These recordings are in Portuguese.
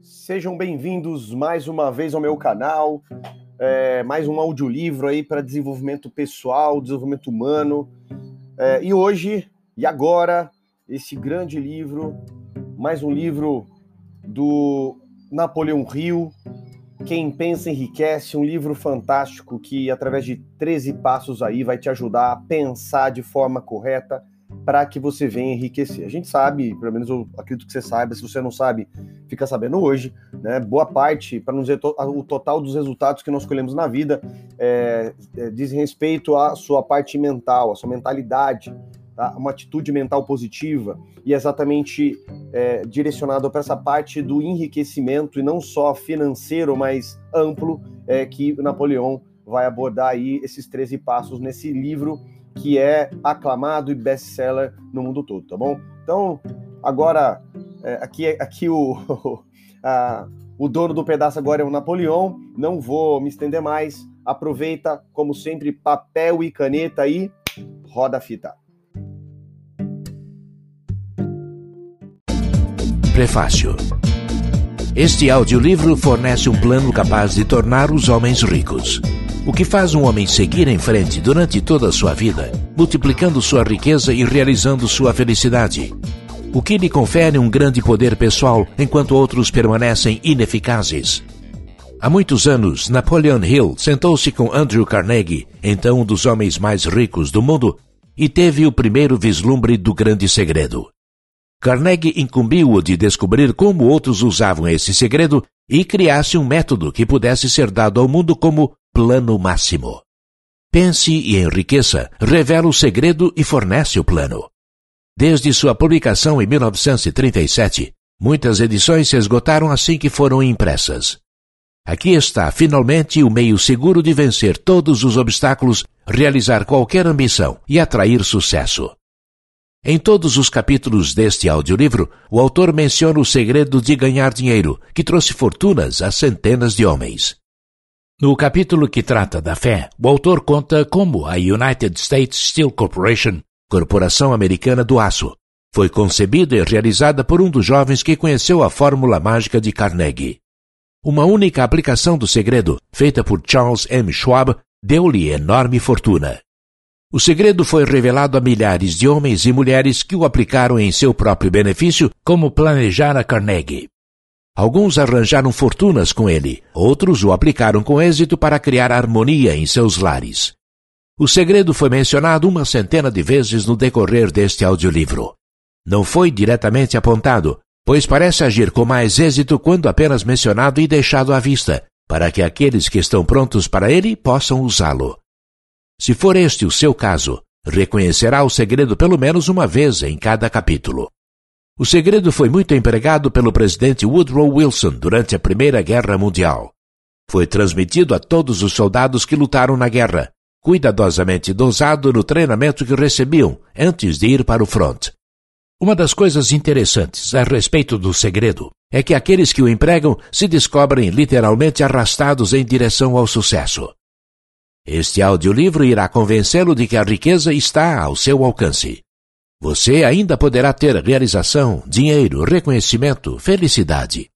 Sejam bem-vindos mais uma vez ao meu canal, é, mais um audiolivro aí para desenvolvimento pessoal, desenvolvimento humano. É, e hoje, e agora, esse grande livro, mais um livro do Napoleão Hill, Quem Pensa Enriquece, um livro fantástico que, através de 13 passos aí, vai te ajudar a pensar de forma correta para que você venha enriquecer. A gente sabe, pelo menos eu acredito que você saiba, se você não sabe, fica sabendo hoje, né? Boa parte, para não dizer o total dos resultados que nós colhemos na vida, é, é, diz respeito à sua parte mental, à sua mentalidade, tá? uma atitude mental positiva e exatamente é, direcionado para essa parte do enriquecimento e não só financeiro, mas amplo, é, que Napoleão vai abordar aí esses 13 passos nesse livro que é aclamado e best-seller no mundo todo, tá bom? Então, agora, é, aqui, aqui o, a, o dono do pedaço agora é o Napoleão, não vou me estender mais, aproveita, como sempre, papel e caneta aí, roda a fita. Prefácio Este audiolivro fornece um plano capaz de tornar os homens ricos. O que faz um homem seguir em frente durante toda a sua vida, multiplicando sua riqueza e realizando sua felicidade. O que lhe confere um grande poder pessoal enquanto outros permanecem ineficazes. Há muitos anos, Napoleon Hill sentou-se com Andrew Carnegie, então um dos homens mais ricos do mundo, e teve o primeiro vislumbre do grande segredo. Carnegie incumbiu-o de descobrir como outros usavam esse segredo e criasse um método que pudesse ser dado ao mundo como plano máximo. Pense e enriqueça revela o segredo e fornece o plano. Desde sua publicação em 1937, muitas edições se esgotaram assim que foram impressas. Aqui está, finalmente, o meio seguro de vencer todos os obstáculos, realizar qualquer ambição e atrair sucesso. Em todos os capítulos deste audiolivro, o autor menciona o segredo de ganhar dinheiro, que trouxe fortunas a centenas de homens. No capítulo que trata da fé, o autor conta como a United States Steel Corporation, corporação americana do aço, foi concebida e realizada por um dos jovens que conheceu a fórmula mágica de Carnegie. Uma única aplicação do segredo, feita por Charles M. Schwab, deu-lhe enorme fortuna. O segredo foi revelado a milhares de homens e mulheres que o aplicaram em seu próprio benefício, como planejara Carnegie. Alguns arranjaram fortunas com ele, outros o aplicaram com êxito para criar harmonia em seus lares. O segredo foi mencionado uma centena de vezes no decorrer deste audiolivro. Não foi diretamente apontado, pois parece agir com mais êxito quando apenas mencionado e deixado à vista, para que aqueles que estão prontos para ele possam usá-lo. Se for este o seu caso, reconhecerá o segredo pelo menos uma vez em cada capítulo. O segredo foi muito empregado pelo presidente Woodrow Wilson durante a Primeira Guerra Mundial. Foi transmitido a todos os soldados que lutaram na guerra, cuidadosamente dosado no treinamento que recebiam antes de ir para o front. Uma das coisas interessantes a respeito do segredo é que aqueles que o empregam se descobrem literalmente arrastados em direção ao sucesso. Este audiolivro irá convencê-lo de que a riqueza está ao seu alcance. Você ainda poderá ter realização, dinheiro, reconhecimento, felicidade.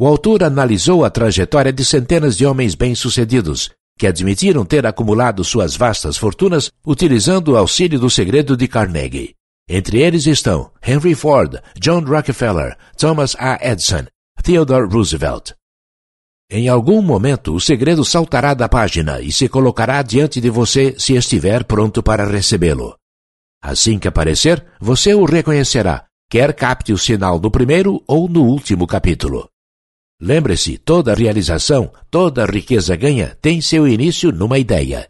O autor analisou a trajetória de centenas de homens bem-sucedidos que admitiram ter acumulado suas vastas fortunas utilizando o auxílio do segredo de Carnegie. Entre eles estão Henry Ford, John Rockefeller, Thomas A. Edison, Theodore Roosevelt. Em algum momento, o segredo saltará da página e se colocará diante de você se estiver pronto para recebê-lo. Assim que aparecer, você o reconhecerá, quer capte o sinal no primeiro ou no último capítulo. Lembre-se, toda realização, toda riqueza ganha tem seu início numa ideia.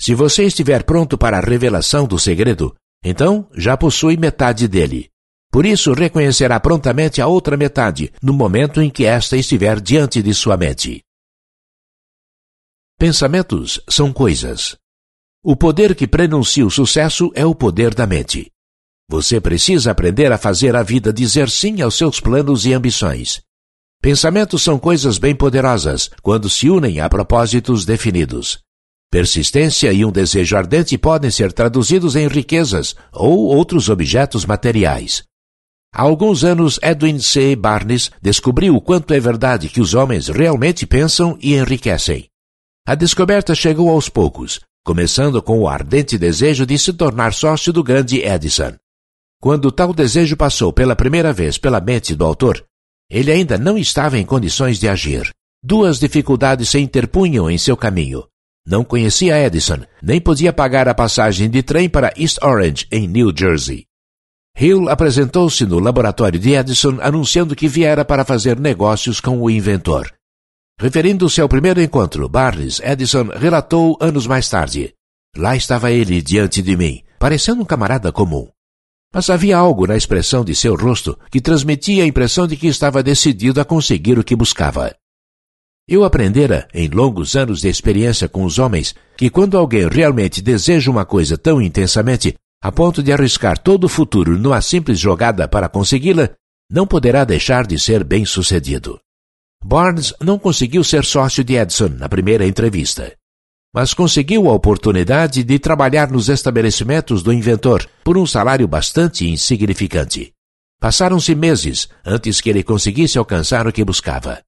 Se você estiver pronto para a revelação do segredo, então já possui metade dele. Por isso, reconhecerá prontamente a outra metade no momento em que esta estiver diante de sua mente. Pensamentos são coisas. O poder que prenuncia o sucesso é o poder da mente. Você precisa aprender a fazer a vida dizer sim aos seus planos e ambições. Pensamentos são coisas bem poderosas quando se unem a propósitos definidos. Persistência e um desejo ardente podem ser traduzidos em riquezas ou outros objetos materiais. Há alguns anos, Edwin C. Barnes descobriu o quanto é verdade que os homens realmente pensam e enriquecem. A descoberta chegou aos poucos, começando com o ardente desejo de se tornar sócio do grande Edison. Quando tal desejo passou pela primeira vez pela mente do autor, ele ainda não estava em condições de agir. Duas dificuldades se interpunham em seu caminho. Não conhecia Edison, nem podia pagar a passagem de trem para East Orange, em New Jersey. Hill apresentou-se no laboratório de Edison anunciando que viera para fazer negócios com o inventor. Referindo-se ao primeiro encontro, Barnes Edison relatou anos mais tarde. Lá estava ele diante de mim, parecendo um camarada comum. Mas havia algo na expressão de seu rosto que transmitia a impressão de que estava decidido a conseguir o que buscava. Eu aprendera, em longos anos de experiência com os homens, que quando alguém realmente deseja uma coisa tão intensamente, a ponto de arriscar todo o futuro numa simples jogada para consegui-la, não poderá deixar de ser bem-sucedido. Barnes não conseguiu ser sócio de Edison na primeira entrevista, mas conseguiu a oportunidade de trabalhar nos estabelecimentos do inventor por um salário bastante insignificante. Passaram-se meses antes que ele conseguisse alcançar o que buscava.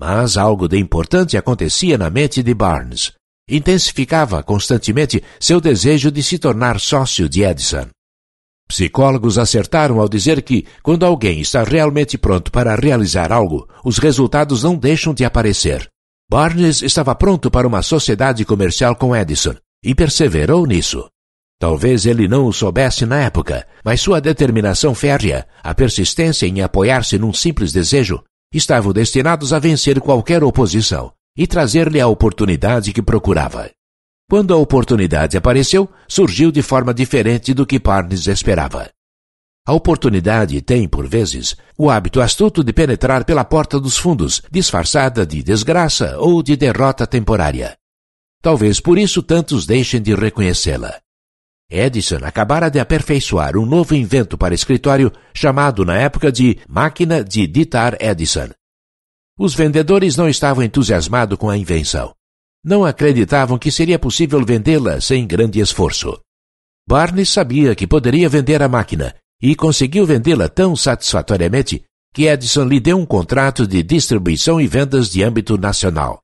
Mas algo de importante acontecia na mente de Barnes intensificava constantemente seu desejo de se tornar sócio de Edison. Psicólogos acertaram ao dizer que, quando alguém está realmente pronto para realizar algo, os resultados não deixam de aparecer. Barnes estava pronto para uma sociedade comercial com Edison e perseverou nisso. Talvez ele não o soubesse na época, mas sua determinação férrea, a persistência em apoiar-se num simples desejo, estavam destinados a vencer qualquer oposição e trazer-lhe a oportunidade que procurava. Quando a oportunidade apareceu, surgiu de forma diferente do que Parnes esperava. A oportunidade tem, por vezes, o hábito astuto de penetrar pela porta dos fundos, disfarçada de desgraça ou de derrota temporária. Talvez por isso tantos deixem de reconhecê-la. Edison acabara de aperfeiçoar um novo invento para escritório chamado na época de máquina de ditar Edison, os vendedores não estavam entusiasmados com a invenção. Não acreditavam que seria possível vendê-la sem grande esforço. Barnes sabia que poderia vender a máquina e conseguiu vendê-la tão satisfatoriamente que Edison lhe deu um contrato de distribuição e vendas de âmbito nacional.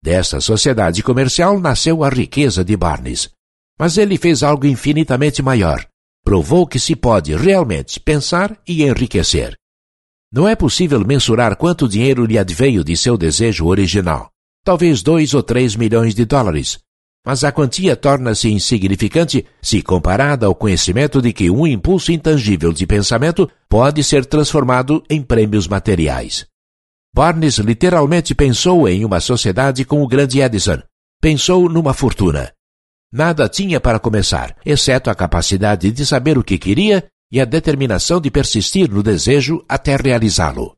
Desta sociedade comercial nasceu a riqueza de Barnes. Mas ele fez algo infinitamente maior. Provou que se pode realmente pensar e enriquecer. Não é possível mensurar quanto dinheiro lhe adveio de seu desejo original. Talvez dois ou três milhões de dólares. Mas a quantia torna-se insignificante se comparada ao conhecimento de que um impulso intangível de pensamento pode ser transformado em prêmios materiais. Barnes literalmente pensou em uma sociedade com o grande Edison. Pensou numa fortuna. Nada tinha para começar, exceto a capacidade de saber o que queria e a determinação de persistir no desejo até realizá-lo.